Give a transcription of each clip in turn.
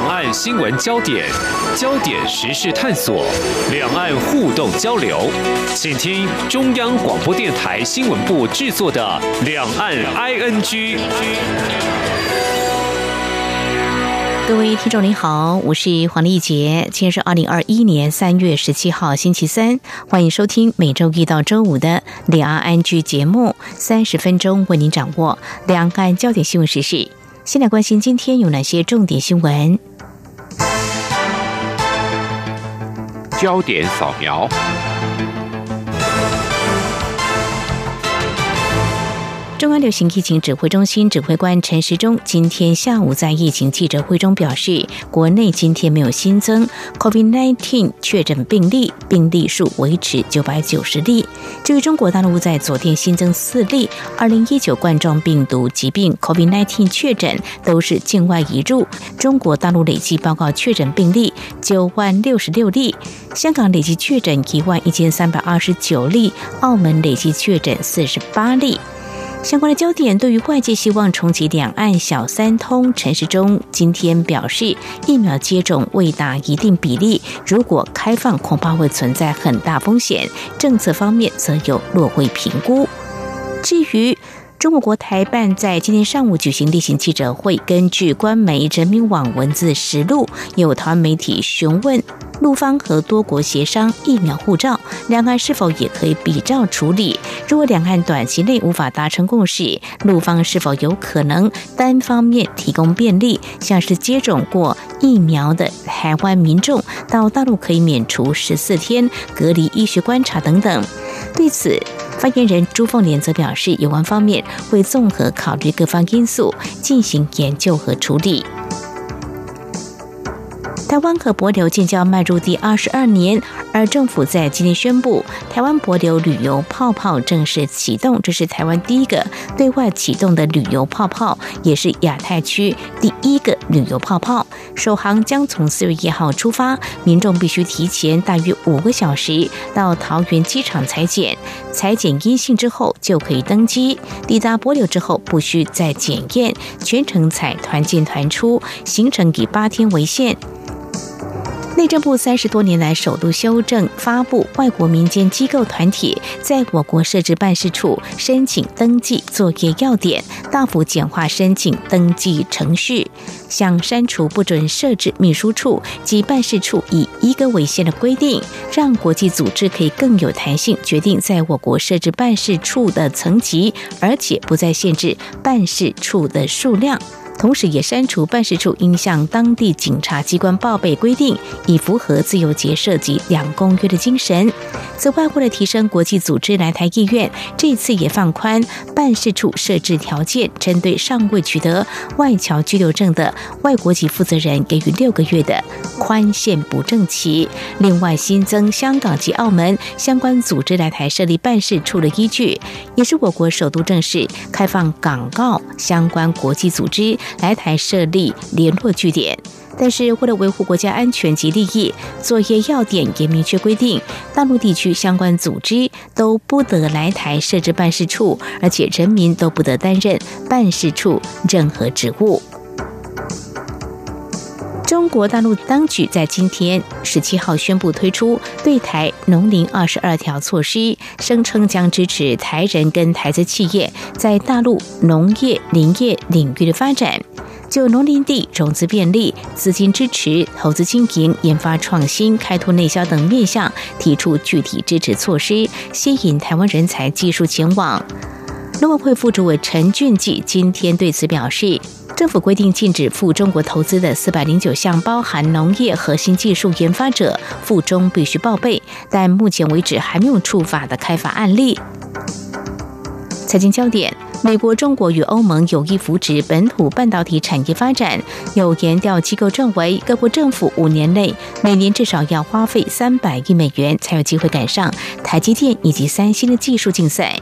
两岸新闻焦点，焦点时事探索，两岸互动交流，请听中央广播电台新闻部制作的《两岸 ING》。各位听众您好，我是黄丽杰，今天是二零二一年三月十七号星期三，欢迎收听每周一到周五的《两岸 ING》节目，三十分钟为您掌握两岸焦点新闻时事。先来关心今天有哪些重点新闻？焦点扫描。中央流行疫情指挥中心指挥官陈时中今天下午在疫情记者会中表示，国内今天没有新增 COVID-19 确诊病例，病例数维持九百九十例。至于中国大陆在昨天新增四例二零一九冠状病毒疾病 COVID-19 确诊，都是境外移入。中国大陆累计报告确诊病例九万六十六例，香港累计确诊一万一千三百二十九例，澳门累计确诊四十八例。相关的焦点，对于外界希望重启两岸小三通，陈时中今天表示，疫苗接种未达一定比例，如果开放，恐怕会存在很大风险。政策方面则有落会评估。至于中国国台办在今天上午举行例行记者会，根据官媒人民网文字实录，有台湾媒体询问。陆方和多国协商疫苗护照，两岸是否也可以比照处理？如果两岸短期内无法达成共识，陆方是否有可能单方面提供便利，像是接种过疫苗的台湾民众到大陆可以免除十四天隔离医学观察等等？对此，发言人朱凤莲则表示，有关方面会综合考虑各方因素进行研究和处理。台湾和博流建交迈入第二十二年，而政府在今天宣布，台湾博流旅游泡泡正式启动。这是台湾第一个对外启动的旅游泡泡，也是亚太区第一个旅游泡泡。首航将从四月一号出发，民众必须提前大约五个小时到桃园机场采检，裁剪阴性之后就可以登机。抵达帛琉之后不需再检验，全程采团进团出，行程以八天为限。内政部三十多年来首度修正发布外国民间机构团体在我国设置办事处申请登记作业要点，大幅简化申请登记程序，想删除不准设置秘书处及办事处以一个为限的规定，让国际组织可以更有弹性决定在我国设置办事处的层级，而且不再限制办事处的数量。同时，也删除办事处应向当地警察机关报备规定，以符合自由结社及两公约的精神。此外，为了提升国际组织来台意愿，这次也放宽办事处设置条件，针对尚未取得外侨居留证的外国籍负责人，给予六个月的宽限不证期。另外，新增香港及澳门相关组织来台设立办事处的依据，也是我国首都正式开放港澳相关国际组织来台设立联络据点。但是，为了维护国家安全及利益，作业要点也明确规定，大陆地区相关组织都不得来台设置办事处，而且人民都不得担任办事处任何职务。中国大陆当局在今天十七号宣布推出对台农林二十二条措施，声称将支持台人跟台资企业在大陆农业、林业领域的发展。就农林地融资便利、资金支持、投资经营、研发创新、开拓内销等面向，提出具体支持措施，吸引台湾人才、技术前往。农委会副主委陈俊记今天对此表示，政府规定禁止赴中国投资的四百零九项，包含农业核心技术研发者，赴中必须报备，但目前为止还没有触法的开发案例。财经焦点。美国、中国与欧盟有意扶植本土半导体产业发展。有研调机构认为，各国政府五年内每年至少要花费三百亿美元，才有机会赶上台积电以及三星的技术竞赛。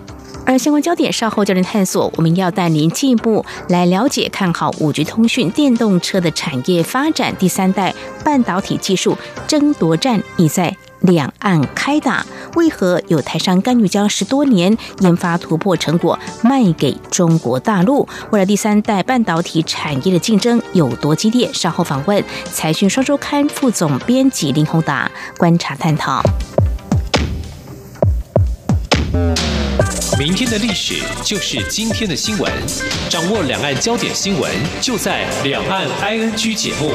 而相关焦点稍后焦点探索，我们要带您进一步来了解看好五 G 通讯、电动车的产业发展，第三代半导体技术争夺战已在两岸开打。为何有台商甘于将十多年研发突破成果卖给中国大陆？未来第三代半导体产业的竞争有多激烈？稍后访问财讯双周刊副总编辑林宏达观察探讨。明天的历史就是今天的新闻，掌握两岸焦点新闻就在《两岸 ING》节目。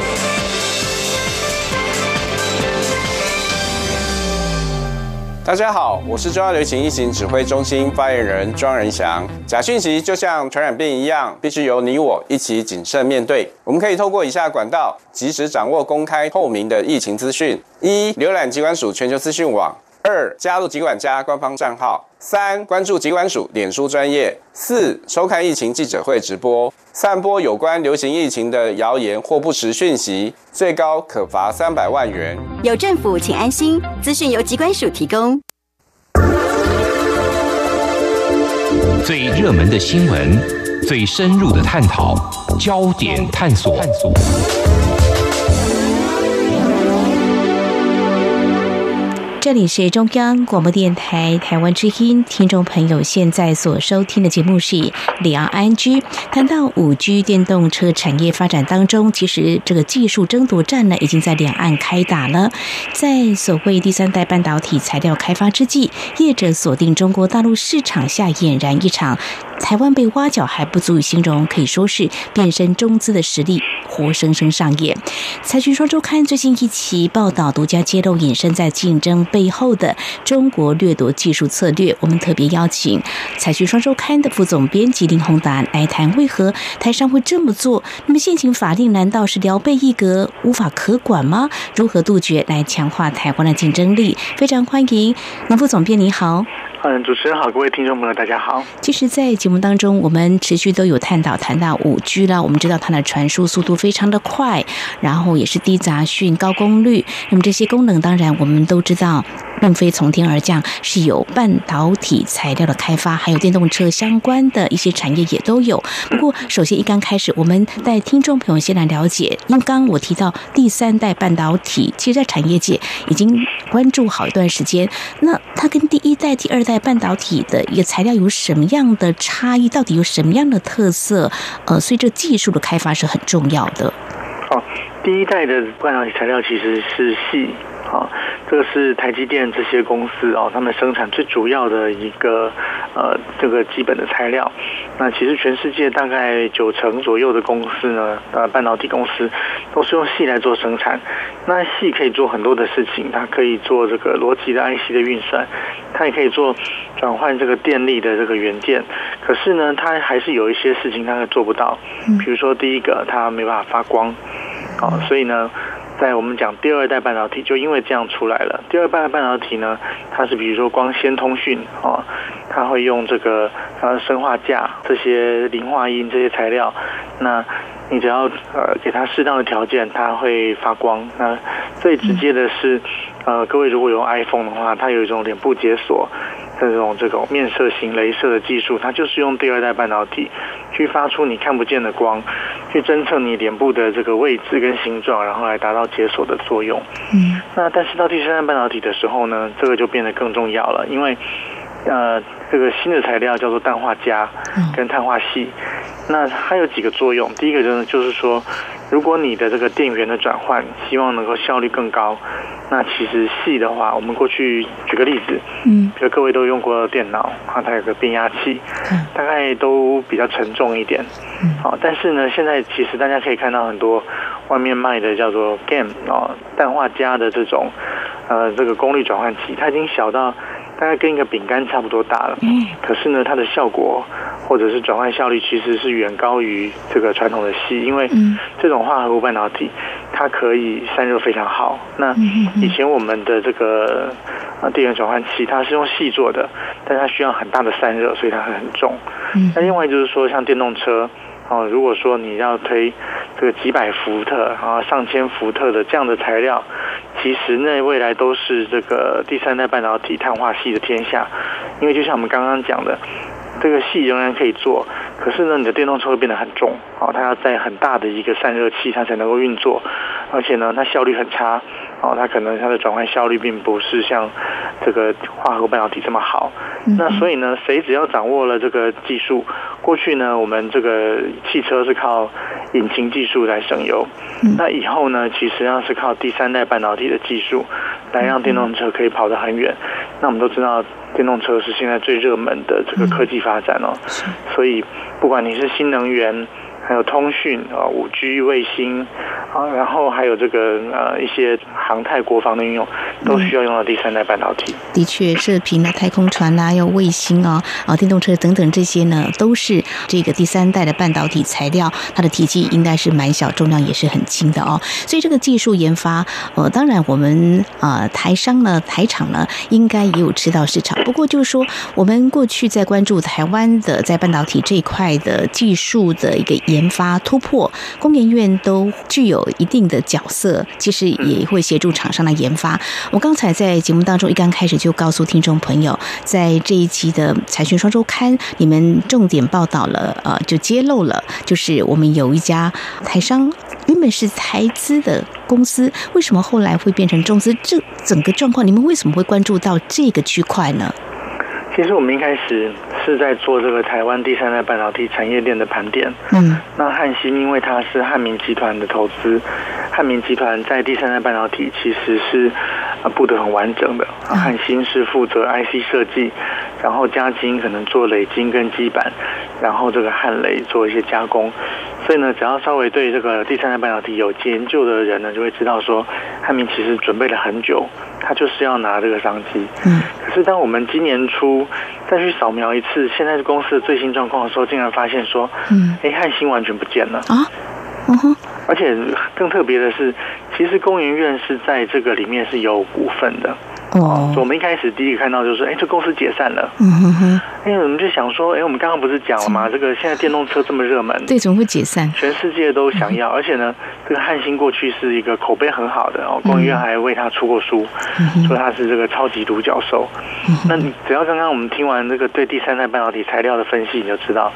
大家好，我是中央流行疫情指挥中心发言人庄人祥。假讯息就像传染病一样，必须由你我一起谨慎面对。我们可以透过以下管道，及时掌握公开透明的疫情资讯：一、浏览机关署全球资讯网；二、加入疾管家官方账号。三、关注疾管署脸书专业；四、收看疫情记者会直播。散播有关流行疫情的谣言或不实讯息，最高可罚三百万元。有政府，请安心。资讯由疾管署提供。最热门的新闻，最深入的探讨，焦点探索。这里是中央广播电台台湾之音，听众朋友现在所收听的节目是两岸 ING。谈到五 G 电动车产业发展当中，其实这个技术争夺战呢，已经在两岸开打了。在所谓第三代半导体材料开发之际，业者锁定中国大陆市场下，俨然一场台湾被挖角还不足以形容，可以说是变身中资的实力活生生上演。财讯双周刊最近一期报道独家揭露，隐身在竞争背后的中国掠夺技术策略，我们特别邀请采取双周刊的副总编辑林宏达来谈为何台商会这么做。那么现行法令难道是聊备一格，无法可管吗？如何杜绝来强化台湾的竞争力？非常欢迎林副总编，你好。嗯，主持人好，各位听众朋友，大家好。其实，在节目当中，我们持续都有探讨谈到五 G 啦。我们知道它的传输速度非常的快，然后也是低杂讯、高功率。那么这些功能，当然我们都知道，并非从天而降，是有半导体材料的开发，还有电动车相关的一些产业也都有。不过，首先一刚开始，我们带听众朋友先来了解，因为刚刚我提到第三代半导体，其实，在产业界已经关注好一段时间。那它跟第一代、第二代半导体的一个材料有什么样的差异？到底有什么样的特色？呃，所以这技术的开发是很重要的。好，第一代的半导体材料其实是细。啊，这个是台积电这些公司哦，他们生产最主要的一个呃这个基本的材料。那其实全世界大概九成左右的公司呢，呃，半导体公司都是用矽来做生产。那矽可以做很多的事情，它可以做这个逻辑的 IC 的运算，它也可以做转换这个电力的这个元件。可是呢，它还是有一些事情它做不到。比如说第一个，它没办法发光。啊，所以呢。在我们讲第二代半导体，就因为这样出来了。第二代半导体呢，它是比如说光纤通讯啊，它会用这个呃砷化镓这些磷化銦这些材料。那你只要呃给它适当的条件，它会发光。那最直接的是，呃，各位如果有 iPhone 的话，它有一种脸部解锁。这种这种面色型镭射的技术，它就是用第二代半导体去发出你看不见的光，去侦测你脸部的这个位置跟形状，然后来达到解锁的作用。嗯，那但是到第三代半导体的时候呢，这个就变得更重要了，因为呃，这个新的材料叫做氮化镓跟碳化矽，那它有几个作用。第一个就是就是说，如果你的这个电源的转换希望能够效率更高。那其实细的话，我们过去举个例子，嗯，比如各位都用过电脑，啊，它有个变压器，嗯，大概都比较沉重一点，嗯，好，但是呢，现在其实大家可以看到很多外面卖的叫做 GaN 哦，氮化镓的这种，呃，这个功率转换器，它已经小到大概跟一个饼干差不多大了，嗯，可是呢，它的效果或者是转换效率其实是远高于这个传统的硒，因为这种化合物半导体。它可以散热非常好。那以前我们的这个啊电源转换器，它是用矽做的，但它需要很大的散热，所以它会很重。那另外就是说，像电动车啊，如果说你要推这个几百伏特啊、上千伏特的这样的材料，其实那未来都是这个第三代半导体碳化矽的天下。因为就像我们刚刚讲的，这个矽仍然可以做。可是呢，你的电动车会变得很重，哦，它要在很大的一个散热器，它才能够运作，而且呢，它效率很差，哦，它可能它的转换效率并不是像这个化合半导体这么好。那所以呢，谁只要掌握了这个技术，过去呢，我们这个汽车是靠引擎技术来省油，那以后呢，其实上是靠第三代半导体的技术来让电动车可以跑得很远。那我们都知道，电动车是现在最热门的这个科技发展哦，所以不管你是新能源。还有通讯啊，五 G 卫星啊，然后还有这个呃一些航太国防的应用，都需要用到第三代半导体。的确，射频啊、太空船啊、有卫星啊、啊电动车等等这些呢，都是这个第三代的半导体材料，它的体积应该是蛮小，重量也是很轻的哦。所以这个技术研发，呃，当然我们啊台商呢、台厂呢，应该也有吃到市场。不过就是说，我们过去在关注台湾的在半导体这一块的技术的一个。研发突破，工研院都具有一定的角色，其实也会协助厂商来研发。我刚才在节目当中一刚开始就告诉听众朋友，在这一期的财讯双周刊，你们重点报道了，呃，就揭露了，就是我们有一家台商原本是台资的公司，为什么后来会变成中资？这整个状况，你们为什么会关注到这个区块呢？其实我们一开始是在做这个台湾第三代半导体产业链的盘点。嗯，那汉芯因为它是汉民集团的投资，汉民集团在第三代半导体其实是啊布得很完整的。汉芯是负责 IC 设计，然后嘉晶可能做磊晶跟基板，然后这个汉磊做一些加工。所以呢，只要稍微对这个第三代半导体有研究的人呢，就会知道说汉民其实准备了很久。他就是要拿这个商机，嗯，可是当我们今年初再去扫描一次现在公司的最新状况的时候，竟然发现说，嗯，哎，汉芯完全不见了。啊，嗯哼，而且更特别的是，其实工研院是在这个里面是有股份的。哦，我们一开始第一个看到就是，哎，这公司解散了。嗯哼哼。哎，我们就想说，哎，我们刚刚不是讲了吗？这个现在电动车这么热门，对，怎么会解散？全世界都想要，而且呢，这个汉芯过去是一个口碑很好的哦，工研院还为他出过书，说他是这个超级独角兽。那你只要刚刚我们听完这个对第三代半导体材料的分析，你就知道，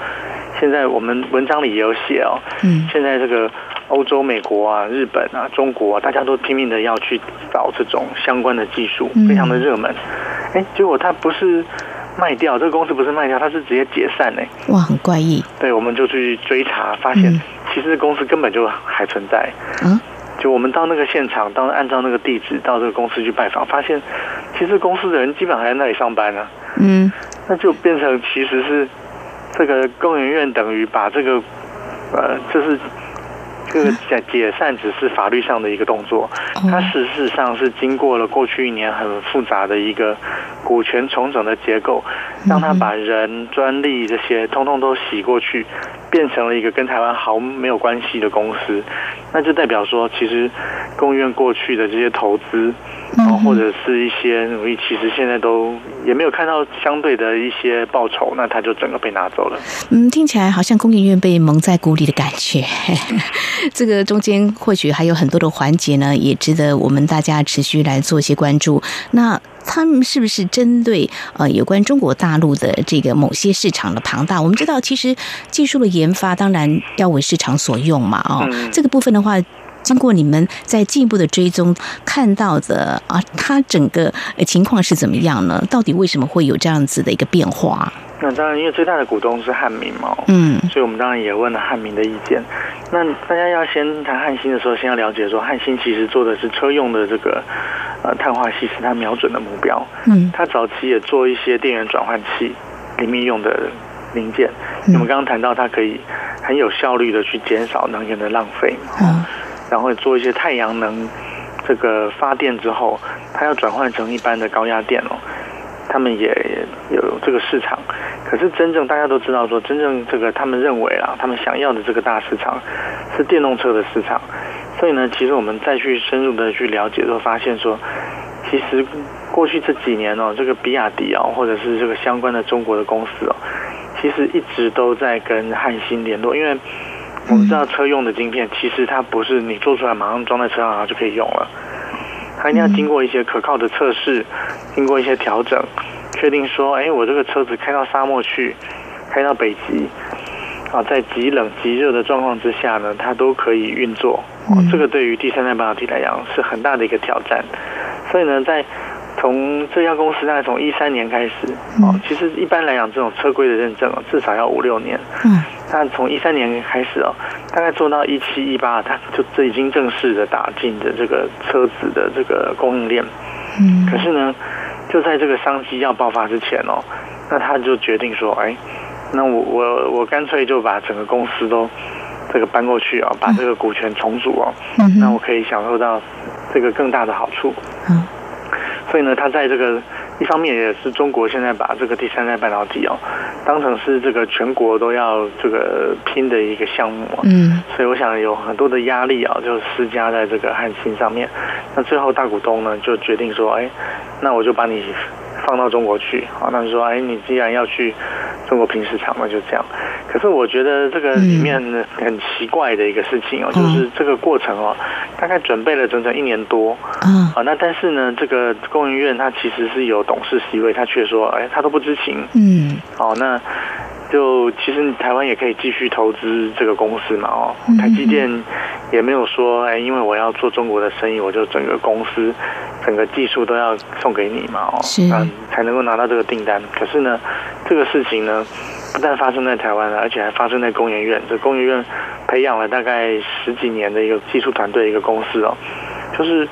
现在我们文章里也有写哦，嗯，现在这个。欧洲、美国啊、日本啊、中国啊，大家都拼命的要去找这种相关的技术，非常的热门。哎，结果它不是卖掉，这个公司不是卖掉，它是直接解散呢。哇，很怪异。对，我们就去追查，发现其实公司根本就还存在。嗯，就我们到那个现场，到按照那个地址到这个公司去拜访，发现其实公司的人基本还在那里上班呢。嗯，那就变成其实是这个工研院等于把这个呃，就是。这个解解散只是法律上的一个动作，它事实上是经过了过去一年很复杂的一个股权重整的结构，让他把人专利这些通通都洗过去，变成了一个跟台湾毫没有关系的公司，那就代表说，其实工研院过去的这些投资。然后或者是一些努力，其实现在都也没有看到相对的一些报酬，那他就整个被拿走了。嗯，听起来好像工研院被蒙在鼓里的感觉。这个中间或许还有很多的环节呢，也值得我们大家持续来做一些关注。那他们是不是针对呃有关中国大陆的这个某些市场的庞大？我们知道，其实技术的研发当然要为市场所用嘛，哦，嗯、这个部分的话。经过你们在进一步的追踪看到的啊，它整个情况是怎么样呢？到底为什么会有这样子的一个变化？那当然，因为最大的股东是汉民嘛，嗯，所以我们当然也问了汉民的意见。那大家要先谈汉芯的时候，先要了解说，汉芯其实做的是车用的这个呃碳化系，是它瞄准的目标。嗯，它早期也做一些电源转换器里面用的零件。我们刚刚谈到，它可以很有效率的去减少能源的浪费。嗯。然后做一些太阳能这个发电之后，它要转换成一般的高压电哦，他们也有这个市场。可是真正大家都知道说，真正这个他们认为啊，他们想要的这个大市场是电动车的市场。所以呢，其实我们再去深入的去了解，都发现说，其实过去这几年哦，这个比亚迪哦，或者是这个相关的中国的公司哦，其实一直都在跟汉芯联络，因为。我们知道车用的晶片，其实它不是你做出来马上装在车上然后就可以用了，它一定要经过一些可靠的测试，经过一些调整，确定说，哎，我这个车子开到沙漠去，开到北极，啊，在极冷极热的状况之下呢，它都可以运作。哦，这个对于第三代半导体来讲是很大的一个挑战。所以呢，在从这家公司大概从一三年开始，哦，其实一般来讲这种车规的认证至少要五六年。嗯。那从一三年开始哦，大概做到一七一八，它就这已经正式的打进的这个车子的这个供应链。嗯。可是呢，就在这个商机要爆发之前哦，那他就决定说，哎。那我我我干脆就把整个公司都这个搬过去啊，把这个股权重组哦，那我可以享受到这个更大的好处。嗯，所以呢，他在这个一方面也是中国现在把这个第三代半导体哦当成是这个全国都要这个拼的一个项目。嗯，所以我想有很多的压力啊，就施加在这个汉芯上面。那最后大股东呢就决定说，哎，那我就把你。放到中国去，啊，那就说，哎，你既然要去中国拼市场，那就这样。可是我觉得这个里面很奇怪的一个事情哦，嗯、就是这个过程哦，大概准备了整整一年多，嗯，啊，那但是呢，这个工研院它其实是有董事席位，他却说，哎，他都不知情，嗯，好，那。就其实台湾也可以继续投资这个公司嘛，哦，台积电也没有说，哎，因为我要做中国的生意，我就整个公司整个技术都要送给你嘛，哦，嗯，才能够拿到这个订单。可是呢，这个事情呢，不但发生在台湾了，而且还发生在工研院。这工研院培养了大概十几年的一个技术团队，一个公司哦，就是。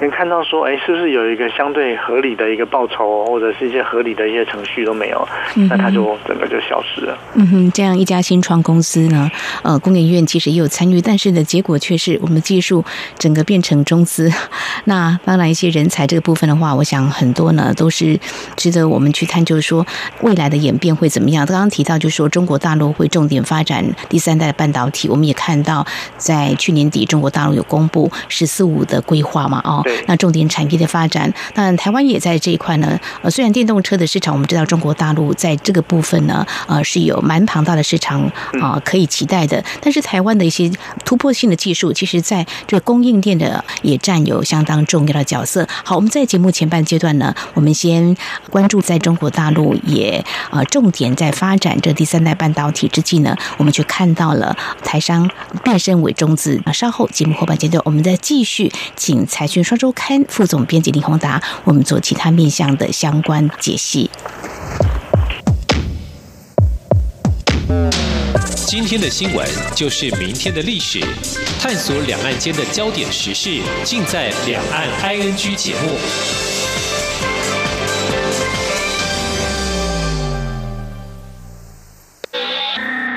能看到说，哎，是不是有一个相对合理的一个报酬，或者是一些合理的一些程序都没有，那它就整个就消失了。嗯哼，这样一家新创公司呢，呃，工研院其实也有参与，但是的结果却是我们技术整个变成中资。那当然，一些人才这个部分的话，我想很多呢都是值得我们去探究，说未来的演变会怎么样。刚刚提到，就是说中国大陆会重点发展第三代半导体，我们也看到在去年底，中国大陆有公布“十四五”的规划嘛，哦。那重点产业的发展，那台湾也在这一块呢。呃，虽然电动车的市场，我们知道中国大陆在这个部分呢，呃，是有蛮庞大的市场啊，可以期待的。但是台湾的一些突破性的技术，其实在这个供应链的也占有相当重要的角色。好，我们在节目前半阶段呢，我们先关注在中国大陆也呃重点在发展这第三代半导体之际呢，我们就看到了台商变身为中资。那稍后节目后半阶段，我们再继续请财讯双周刊副总编辑林宏达，我们做其他面向的相关解析。今天的新闻就是明天的历史，探索两岸间的焦点时事，尽在《两岸 ING》节目。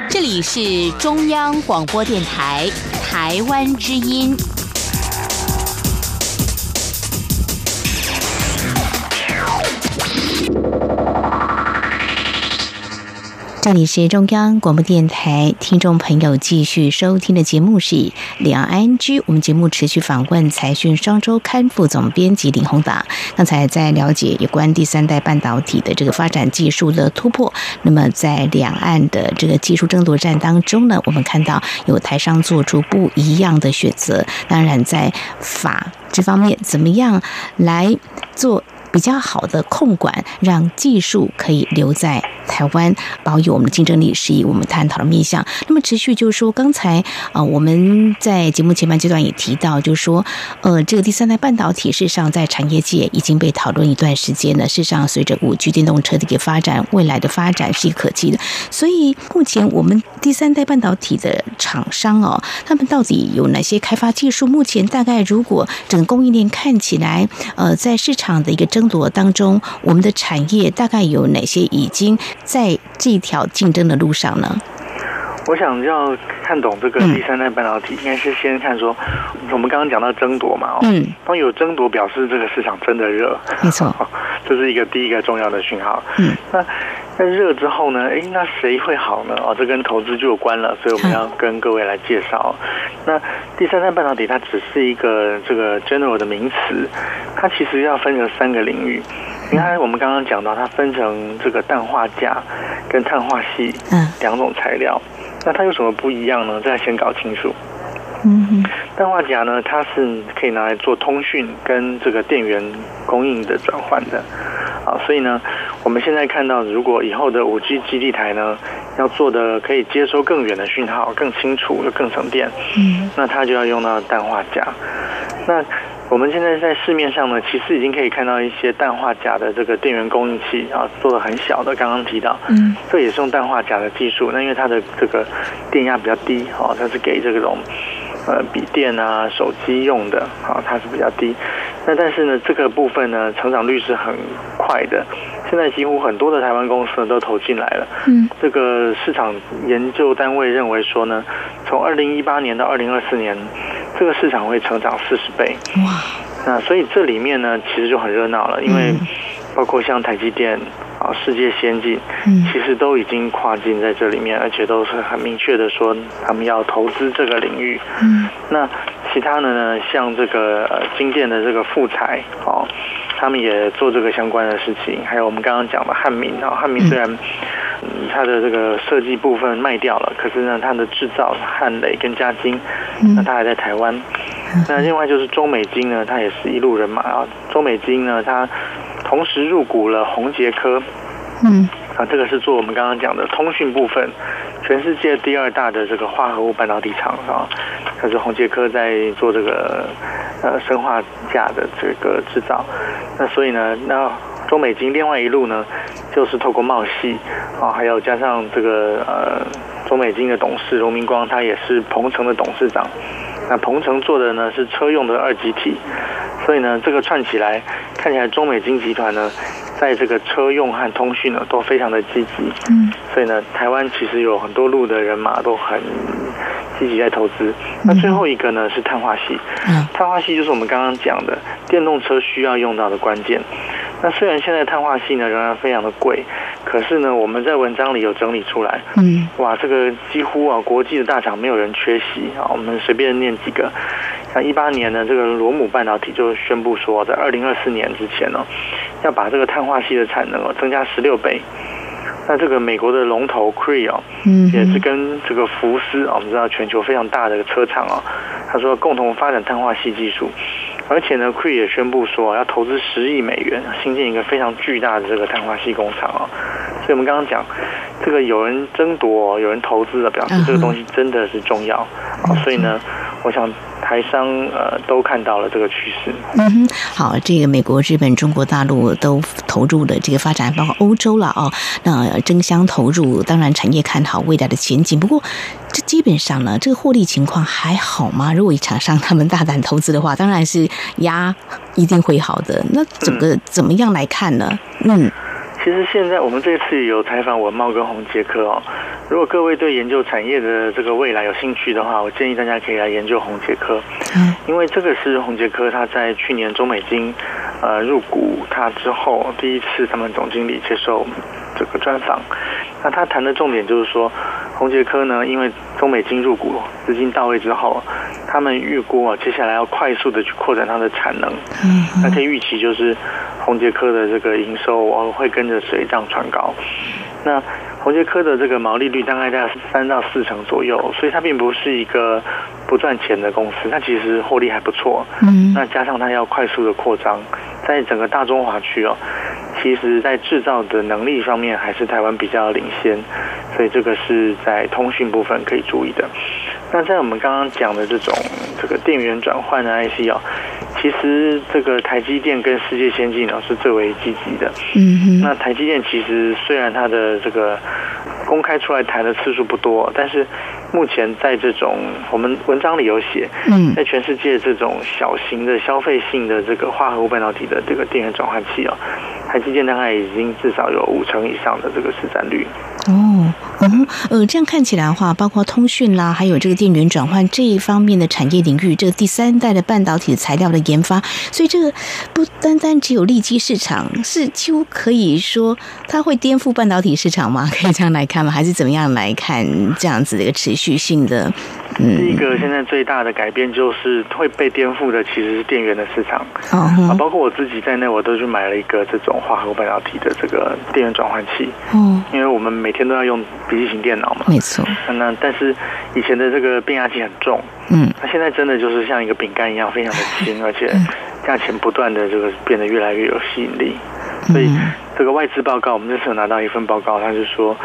这里是中央广播电台台湾之音。这里是中央广播电台，听众朋友继续收听的节目是两岸 ING。我们节目持续访问财讯双周刊副总编辑林宏达。刚才在了解有关第三代半导体的这个发展技术的突破，那么在两岸的这个技术争夺战当中呢，我们看到有台商做出不一样的选择。当然，在法这方面，怎么样来做？比较好的控管，让技术可以留在台湾，保有我们的竞争力，是以我们探讨的面向。那么持续就是说，刚才啊，我们在节目前半阶段也提到，就是说，呃，这个第三代半导体事实上在产业界已经被讨论一段时间了。事实上，随着五 G 电动车的一个发展，未来的发展是可期的。所以目前我们第三代半导体的厂商哦，他们到底有哪些开发技术？目前大概如果整个供应链看起来，呃，在市场的一个争争夺当中，我们的产业大概有哪些已经在这条竞争的路上呢？我想要看懂这个第三代半导体，应该是先看说，我们刚刚讲到争夺嘛，嗯，当有争夺，表示这个市场真的热，没错，这是一个第一个重要的讯号。嗯，那那热之后呢？哎，那谁会好呢？哦，这跟投资就有关了，所以我们要跟各位来介绍。那第三代半导体它只是一个这个 general 的名词，它其实要分成三个领域。你看，我们刚刚讲到，它分成这个氮化镓跟碳化矽两种材料。那它有什么不一样呢？这要先搞清楚。嗯哼，氮化镓呢，它是可以拿来做通讯跟这个电源供应的转换的。啊，所以呢，我们现在看到，如果以后的五 G 基地台呢，要做的可以接收更远的讯号，更清楚又更省电。嗯，那它就要用到氮化镓。那我们现在在市面上呢，其实已经可以看到一些氮化钾的这个电源供应器啊，做的很小的。刚刚提到，嗯，这也是用氮化钾的技术。那因为它的这个电压比较低，哦，它是给这种呃笔电啊、手机用的，啊，它是比较低。那但是呢，这个部分呢，成长率是很快的。现在几乎很多的台湾公司呢都投进来了。嗯，这个市场研究单位认为说呢，从二零一八年到二零二四年。这个市场会成长四十倍，哇！那所以这里面呢，其实就很热闹了，因为包括像台积电啊、世界先进，其实都已经跨进在这里面，而且都是很明确的说他们要投资这个领域。嗯，那其他的呢，像这个呃晶电的这个富材哦，他们也做这个相关的事情，还有我们刚刚讲的汉明啊，汉民虽然。嗯它的这个设计部分卖掉了，可是呢，它的制造汉磊跟嘉金，那它还在台湾。那另外就是中美金呢，它也是一路人马啊。中美金呢，它同时入股了宏杰科，嗯，啊，这个是做我们刚刚讲的通讯部分，全世界第二大的这个化合物半导体厂啊。它是宏杰科在做这个呃砷化镓的这个制造。那所以呢，那。中美金另外一路呢，就是透过贸矽啊，还有加上这个呃中美金的董事荣明光，他也是鹏程的董事长。那鹏程做的呢是车用的二极体，所以呢这个串起来看起来中美金集团呢，在这个车用和通讯呢都非常的积极。嗯，所以呢台湾其实有很多路的人马都很积极在投资。那最后一个呢是碳化矽，碳化系就是我们刚刚讲的电动车需要用到的关键。那虽然现在碳化系呢仍然非常的贵，可是呢我们在文章里有整理出来，嗯，哇，这个几乎啊国际的大厂没有人缺席啊。我们随便念几个，像一八年呢，这个罗姆半导体就宣布说，在二零二四年之前呢，要把这个碳化系的产能哦增加十六倍。那这个美国的龙头 Cree 哦，嗯，也是跟这个福斯啊，我们知道全球非常大的车厂啊，他说共同发展碳化系技术。而且呢，Cree 也宣布说要投资十亿美元新建一个非常巨大的这个碳化系工厂啊。所以我们刚刚讲，这个有人争夺，有人投资的，表示这个东西真的是重要啊。所以呢，我想。台商呃都看到了这个趋势。嗯哼，好，这个美国、日本、中国大陆都投入的这个发展，包括欧洲了哦。那争相投入，当然产业看好未来的前景。不过，这基本上呢，这个获利情况还好吗？如果厂商他们大胆投资的话，当然是压一定会好的。那整个怎么样来看呢？嗯。嗯其实现在我们这次有采访文茂跟洪杰科哦。如果各位对研究产业的这个未来有兴趣的话，我建议大家可以来研究洪杰科，因为这个是洪杰科他在去年中美金呃入股他之后第一次他们总经理接受这个专访。那他谈的重点就是说，红杰科呢，因为中美金入股资金到位之后，他们预估啊接下来要快速的去扩展它的产能，嗯那可以预期就是。红杰科的这个营收哦会跟着水涨船高，那红杰科的这个毛利率大概在三到四成左右，所以它并不是一个不赚钱的公司，它其实获利还不错。嗯，那加上它要快速的扩张，在整个大中华区哦，其实在制造的能力方面还是台湾比较领先，所以这个是在通讯部分可以注意的。那在我们刚刚讲的这种这个电源转换的 IC 哦。其实这个台积电跟世界先进呢是最为积极的。嗯哼。那台积电其实虽然它的这个公开出来谈的次数不多，但是目前在这种我们文章里有写，嗯，在全世界这种小型的消费性的这个化合物半导体的这个电源转换器哦，台积电大概已经至少有五成以上的这个市占率。哦，嗯，呃，这样看起来的话，包括通讯啦，还有这个电源转换这一方面的产业领域，这个第三代的半导体材料的研发，所以这个不单单只有利基市场，是几乎可以说它会颠覆半导体市场吗？可以这样来看吗？还是怎么样来看这样子的一个持续性的？嗯，第一个现在最大的改变就是会被颠覆的其实是电源的市场。啊，包括我自己在内，我都去买了一个这种化合物半导体的这个电源转换器。嗯，因为我们每天都要用笔记型电脑嘛。没错。那但是以前的这个变压器很重。嗯。那现在真的就是像一个饼干一样，非常的轻，而且价钱不断的这个变得越来越有吸引力。所以这个外资报告，我们这次有拿到一份报告，他就说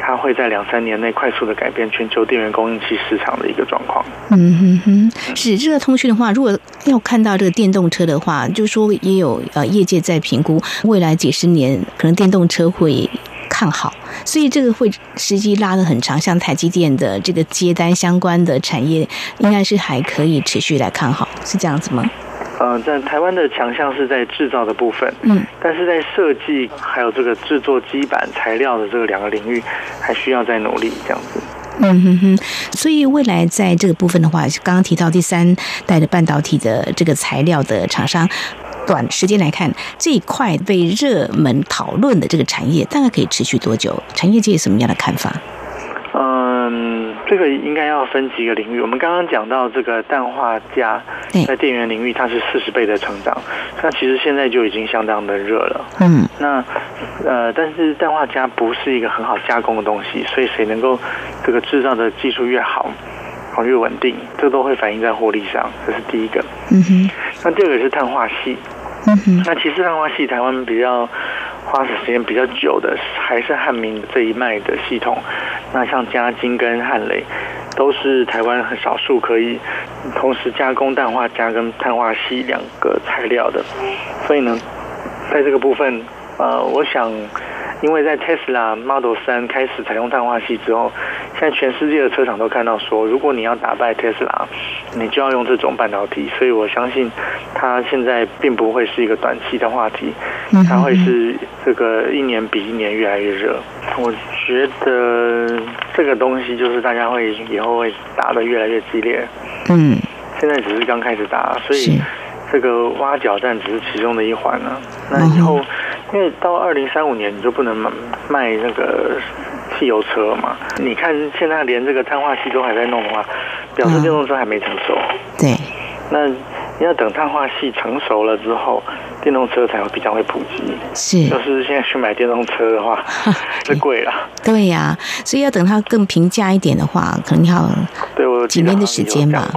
它会在两三年内快速的改变全球电源供应器市场的一个状况。嗯哼哼，是这个通讯的话，如果要看到这个电动车的话，就是说也有呃业界在评估未来几十年可能电动车会看好，所以这个会时机拉得很长，像台积电的这个接单相关的产业，应该是还可以持续来看好，是这样子吗？嗯、呃，在台湾的强项是在制造的部分，嗯，但是在设计还有这个制作基板材料的这个两个领域，还需要再努力这样子。嗯哼哼，所以未来在这个部分的话，刚刚提到第三代的半导体的这个材料的厂商，短时间来看，这一块被热门讨论的这个产业，大概可以持续多久？产业界有什么样的看法？嗯，这个应该要分几个领域。我们刚刚讲到这个氮化镓在电源领域，它是四十倍的成长，那其实现在就已经相当的热了。嗯，那呃，但是氮化镓不是一个很好加工的东西，所以谁能够这个制造的技术越好，好越稳定，这都会反映在获利上。这是第一个。嗯哼。那第二个是碳化系。嗯哼。那其实碳化系台湾比较。花的时间比较久的还是汉明这一脉的系统，那像嘉晶跟汉雷，都是台湾很少数可以同时加工氮化镓跟碳化锡两个材料的，所以呢，在这个部分，呃，我想。因为在 Tesla Model 3开始采用碳化矽之后，现在全世界的车厂都看到说，如果你要打败 Tesla，你就要用这种半导体。所以我相信，它现在并不会是一个短期的话题，它会是这个一年比一年越来越热。我觉得这个东西就是大家会以后会打得越来越激烈。嗯，现在只是刚开始打，所以这个挖角战只是其中的一环呢。那以后。因为到二零三五年你就不能卖那个汽油车嘛？你看现在连这个碳化系都还在弄的话，表示电动车还没成熟。嗯、对，那要等碳化系成熟了之后，电动车才会比较会普及。是，就是现在去买电动车的话，是贵了。对呀、啊，所以要等它更平价一点的话，可能要对我几年的时间吧。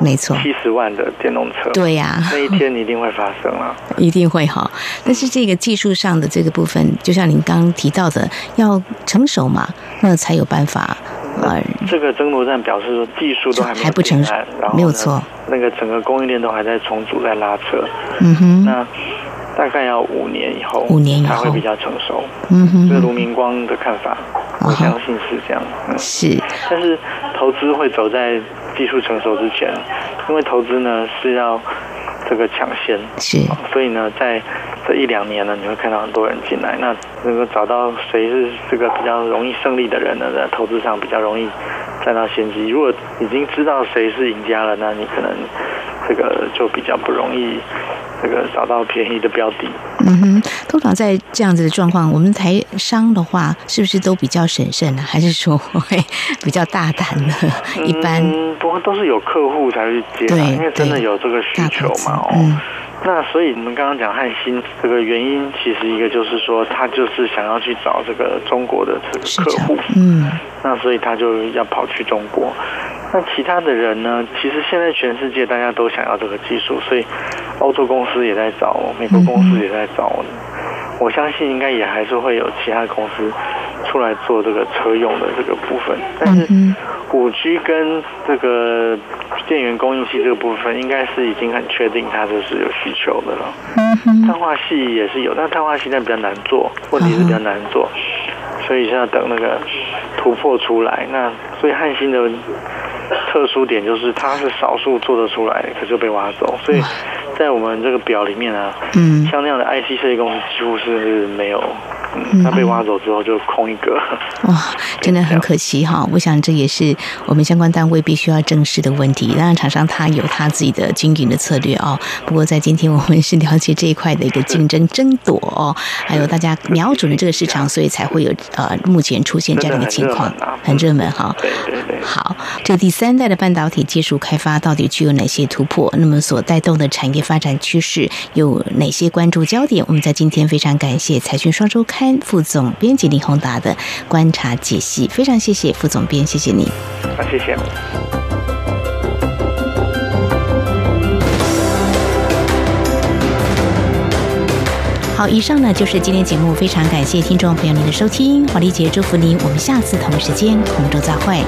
没错，七十万的电动车，对呀、啊，那一天一定会发生了，一定会哈。但是这个技术上的这个部分，就像您刚刚提到的，要成熟嘛，那才有办法。呃，这个争夺战表示说技术都还没还不成熟，没有错。那个整个供应链都还在重组，在拉扯。嗯哼，那大概要五年以后，五年以后才会比较成熟。嗯哼，这是卢明光的看法，我相信是这样。嗯、是，但是投资会走在。技术成熟之前，因为投资呢是要这个抢先，是，所以呢，在这一两年呢，你会看到很多人进来，那能够找到谁是这个比较容易胜利的人呢，在投资上比较容易占到先机。如果已经知道谁是赢家了，那你可能这个就比较不容易。这个找到便宜的标的，嗯哼，通常在这样子的状况，我们台商的话，是不是都比较审慎呢？还是说会比较大胆呢？一般，嗯，不过都是有客户才会去接，因为真的有这个需求嘛，哦。嗯那所以你们刚刚讲汉芯这个原因，其实一个就是说，他就是想要去找这个中国的这个客户，嗯，那所以他就要跑去中国。那其他的人呢？其实现在全世界大家都想要这个技术，所以欧洲公司也在找，美国公司也在找。我相信应该也还是会有其他公司出来做这个车用的这个部分，但是五 G 跟这个电源供应器这个部分，应该是已经很确定它就是有需求的了。碳化系也是有，但碳化系现在比较难做，问题是比较难做，所以现在等那个突破出来。那所以汉芯的特殊点就是它是少数做得出来，可就被挖走，所以。在我们这个表里面啊，嗯，像那样的 IC 设计公司几乎是没有。嗯，他被挖走之后就空一个，哇，真的很可惜哈。我想这也是我们相关单位必须要正视的问题。当然，厂商他有他自己的经营的策略哦。不过在今天我们是了解这一块的一个竞争争夺哦，还有大家瞄准了这个市场，所以才会有呃目前出现这样的一个情况，很热门哈。对对对。好，这第三代的半导体技术开发到底具有哪些突破？那么所带动的产业发展趋势有哪些关注焦点？我们在今天非常感谢财讯双周刊。副总编辑林宏达的观察解析，非常谢谢副总编，谢谢你。啊，谢谢。好，以上呢就是今天节目，非常感谢听众朋友您的收听，华丽姐祝福您，我们下次同一时间空中再会。